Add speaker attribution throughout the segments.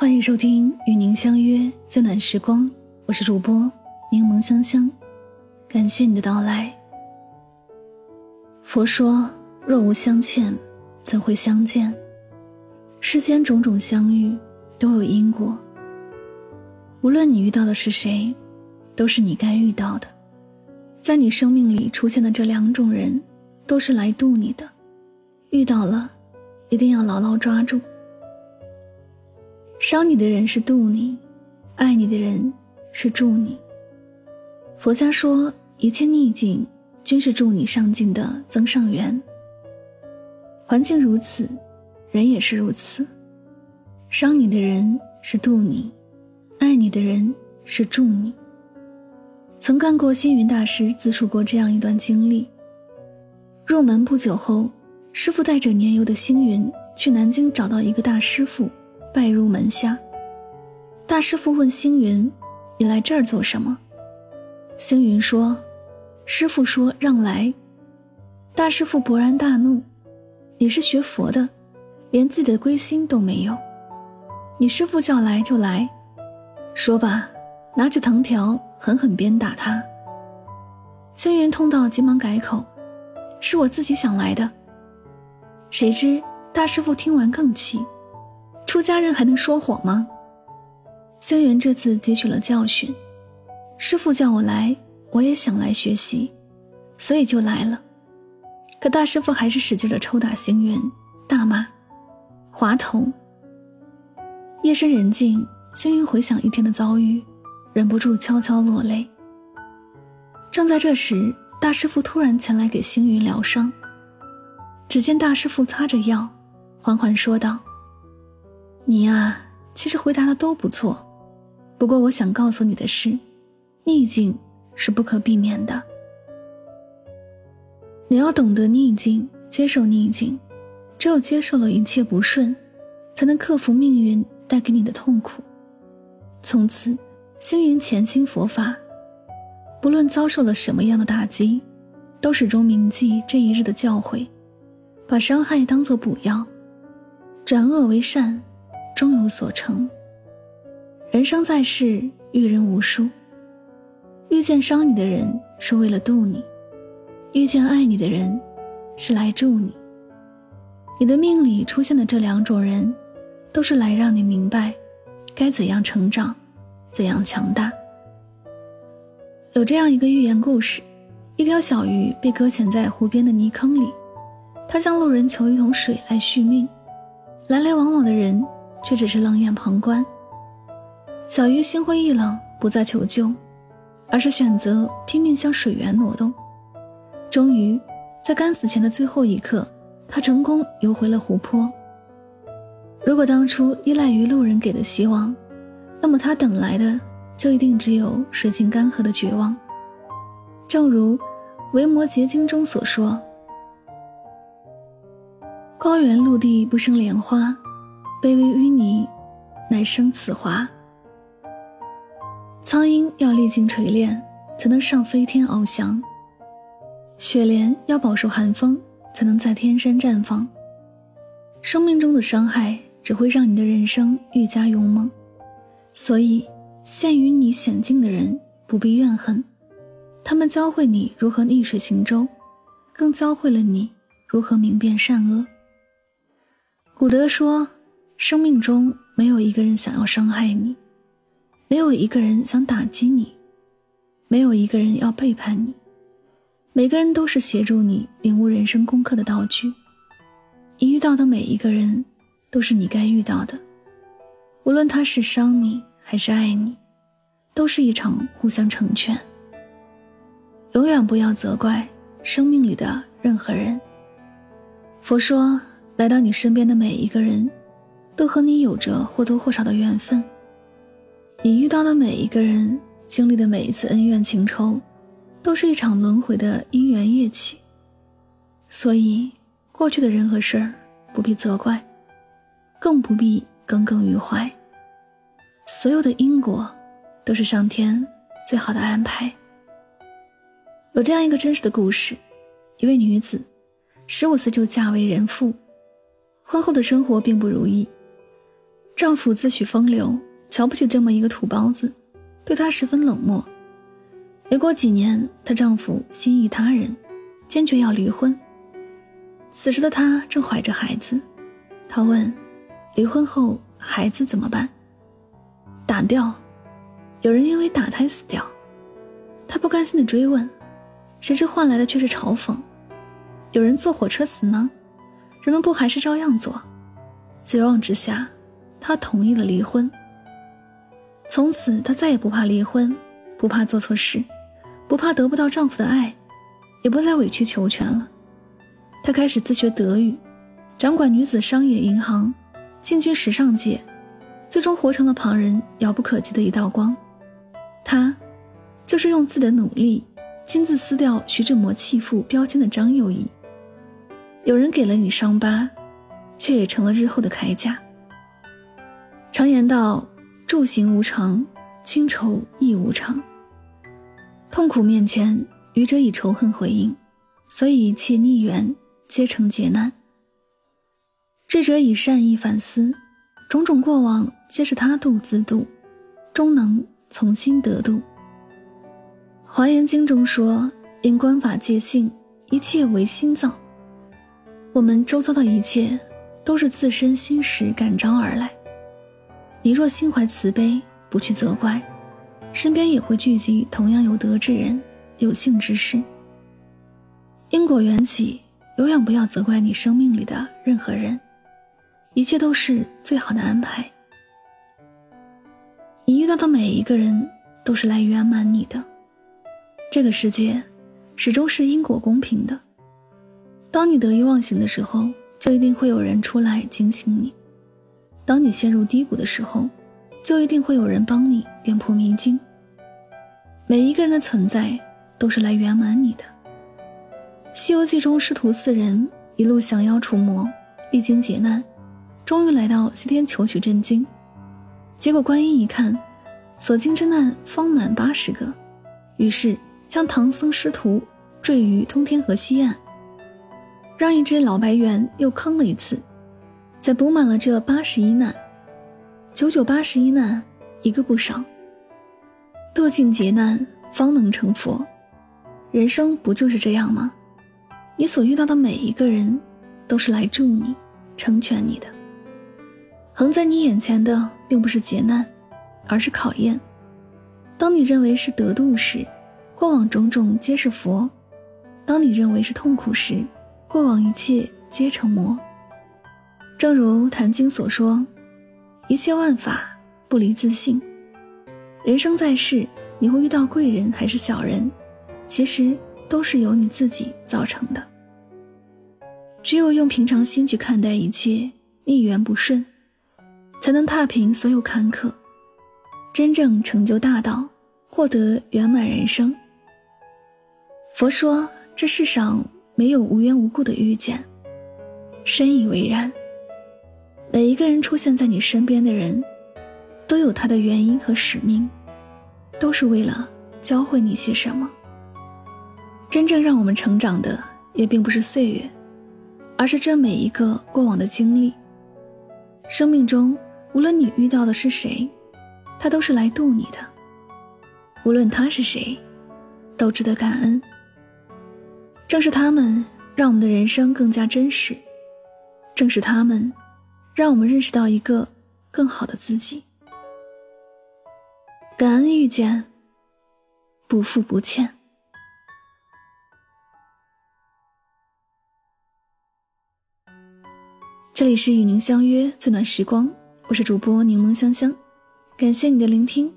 Speaker 1: 欢迎收听与您相约最暖时光，我是主播柠檬香香，感谢你的到来。佛说：若无相欠，怎会相见？世间种种相遇都有因果，无论你遇到的是谁，都是你该遇到的。在你生命里出现的这两种人，都是来渡你的，遇到了，一定要牢牢抓住。伤你的人是渡你，爱你的人是助你。佛家说，一切逆境均是助你上进的增上缘。环境如此，人也是如此。伤你的人是渡你，爱你的人是助你。曾看过星云大师自述过这样一段经历：入门不久后，师傅带着年幼的星云去南京找到一个大师傅。拜入门下，大师傅问星云：“你来这儿做什么？”星云说：“师傅说让来。”大师傅勃然大怒：“你是学佛的，连自己的归心都没有，你师傅叫来就来，说罢，拿起藤条狠狠鞭打他。”星云痛到急忙改口：“是我自己想来的。”谁知大师傅听完更气。出家人还能说谎吗？星云这次汲取了教训，师傅叫我来，我也想来学习，所以就来了。可大师傅还是使劲的抽打星云，大骂：“滑头！”夜深人静，星云回想一天的遭遇，忍不住悄悄落泪。正在这时，大师傅突然前来给星云疗伤。只见大师傅擦着药，缓缓说道。你呀，其实回答的都不错，不过我想告诉你的是，逆境是不可避免的。你要懂得逆境，接受逆境，只有接受了一切不顺，才能克服命运带给你的痛苦。从此，星云潜心佛法，不论遭受了什么样的打击，都始终铭记这一日的教诲，把伤害当作补药，转恶为善。终有所成。人生在世，遇人无数。遇见伤你的人是为了渡你，遇见爱你的人是来助你。你的命里出现的这两种人，都是来让你明白该怎样成长，怎样强大。有这样一个寓言故事：一条小鱼被搁浅在湖边的泥坑里，它向路人求一桶水来续命。来来往往的人。却只是冷眼旁观。小鱼心灰意冷，不再求救，而是选择拼命向水源挪动。终于，在干死前的最后一刻，它成功游回了湖泊。如果当初依赖于路人给的希望，那么他等来的就一定只有水尽干涸的绝望。正如《维摩诘经》中所说：“高原陆地不生莲花。”卑微淤泥，乃生此华。苍鹰要历经锤炼，才能上飞天翱翔；雪莲要饱受寒风，才能在天山绽放。生命中的伤害只会让你的人生愈加勇猛，所以陷于你险境的人不必怨恨，他们教会你如何逆水行舟，更教会了你如何明辨善恶。古德说。生命中没有一个人想要伤害你，没有一个人想打击你，没有一个人要背叛你。每个人都是协助你领悟人生功课的道具。你遇到的每一个人，都是你该遇到的。无论他是伤你还是爱你，都是一场互相成全。永远不要责怪生命里的任何人。佛说，来到你身边的每一个人。都和你有着或多或少的缘分。你遇到的每一个人，经历的每一次恩怨情仇，都是一场轮回的因缘业起。所以，过去的人和事儿不必责怪，更不必耿耿于怀。所有的因果，都是上天最好的安排。有这样一个真实的故事：一位女子，十五岁就嫁为人妇，婚后的生活并不如意。丈夫自诩风流，瞧不起这么一个土包子，对她十分冷漠。没过几年，她丈夫心仪他人，坚决要离婚。此时的她正怀着孩子，她问：“离婚后孩子怎么办？”打掉。有人因为打胎死掉。她不甘心的追问，谁知换来的却是嘲讽。有人坐火车死呢，人们不还是照样坐？绝望之下。她同意了离婚。从此，她再也不怕离婚，不怕做错事，不怕得不到丈夫的爱，也不再委曲求全了。她开始自学德语，掌管女子商业银行，进军时尚界，最终活成了旁人遥不可及的一道光。她，就是用自己的努力，亲自撕掉徐志摩弃妇标签的张幼仪。有人给了你伤疤，却也成了日后的铠甲。常言道：“住行无常，清愁亦无常。”痛苦面前，愚者以仇恨回应，所以一切逆缘皆成劫难。智者以善意反思，种种过往皆是他度自度，终能从心得度。《华严经》中说：“因观法界性，一切唯心造。”我们周遭的一切，都是自身心识感召而来。你若心怀慈悲，不去责怪，身边也会聚集同样有德之人、有幸之事。因果缘起，永远不要责怪你生命里的任何人，一切都是最好的安排。你遇到的每一个人，都是来圆满你的。这个世界，始终是因果公平的。当你得意忘形的时候，就一定会有人出来警醒你。当你陷入低谷的时候，就一定会有人帮你点破迷津。每一个人的存在都是来圆满你的。《西游记》中师徒四人一路降妖除魔，历经劫难，终于来到西天求取真经。结果观音一看，所经之难方满八十个，于是将唐僧师徒坠于通天河西岸，让一只老白猿又坑了一次。才补满了这八十一难，九九八十一难，一个不少。渡尽劫难，方能成佛。人生不就是这样吗？你所遇到的每一个人，都是来助你、成全你的。横在你眼前的，并不是劫难，而是考验。当你认为是得度时，过往种种皆是佛；当你认为是痛苦时，过往一切皆成魔。正如《坛经》所说：“一切万法不离自性。”人生在世，你会遇到贵人还是小人，其实都是由你自己造成的。只有用平常心去看待一切逆缘不顺，才能踏平所有坎坷，真正成就大道，获得圆满人生。佛说：“这世上没有无缘无故的遇见。”深以为然。每一个人出现在你身边的人，都有他的原因和使命，都是为了教会你些什么。真正让我们成长的，也并不是岁月，而是这每一个过往的经历。生命中，无论你遇到的是谁，他都是来渡你的。无论他是谁，都值得感恩。正是他们，让我们的人生更加真实。正是他们。让我们认识到一个更好的自己。感恩遇见，不负不欠。这里是与您相约最暖时光，我是主播柠檬香香，感谢你的聆听，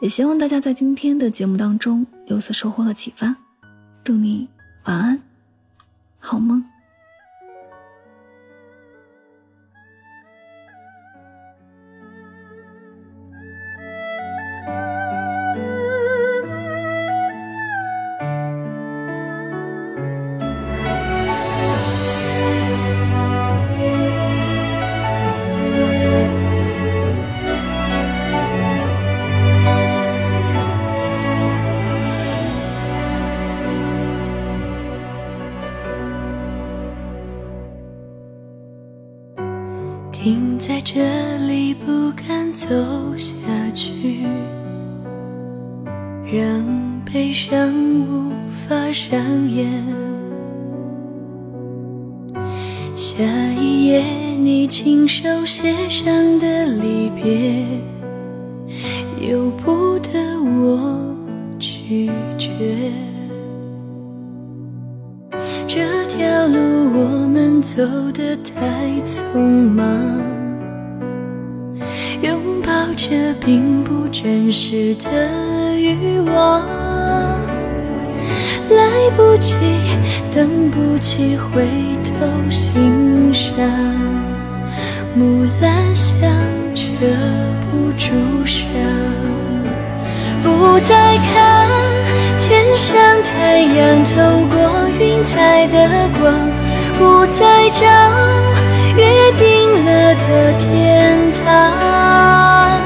Speaker 1: 也希望大家在今天的节目当中有所收获和启发。祝你晚安，好梦。
Speaker 2: 上演。下一页，你亲手写上的离别，由不得我拒绝。这条路我们走得太匆忙，拥抱着并不真实的欲望，来不及，等不及回头欣赏，木兰香遮不住伤，不再看天上太阳透过云彩的光，不再找约定了的天堂，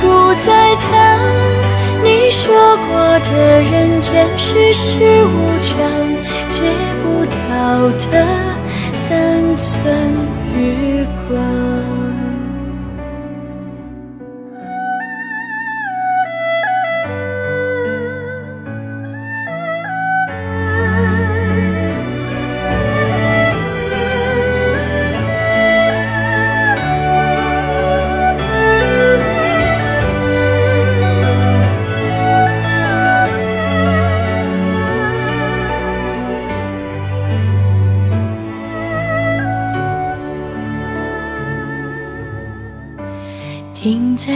Speaker 2: 不再谈你说过的人前世事无常，借不到的三寸日光。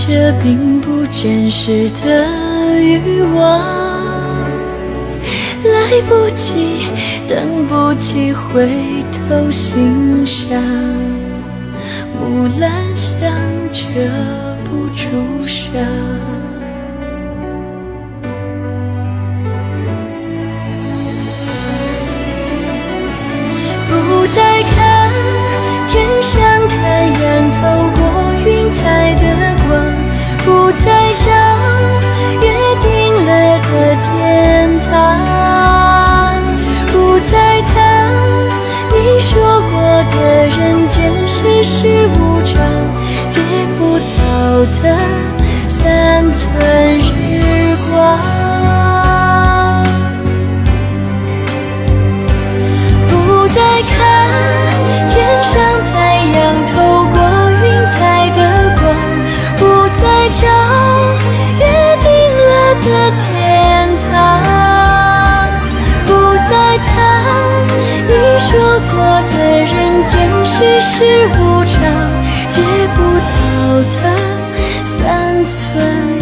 Speaker 2: 这并不真实的欲望，来不及，等不及回头欣赏，木兰香遮不住伤。不再看世事无常，借不到的世事无常，借不到的三寸。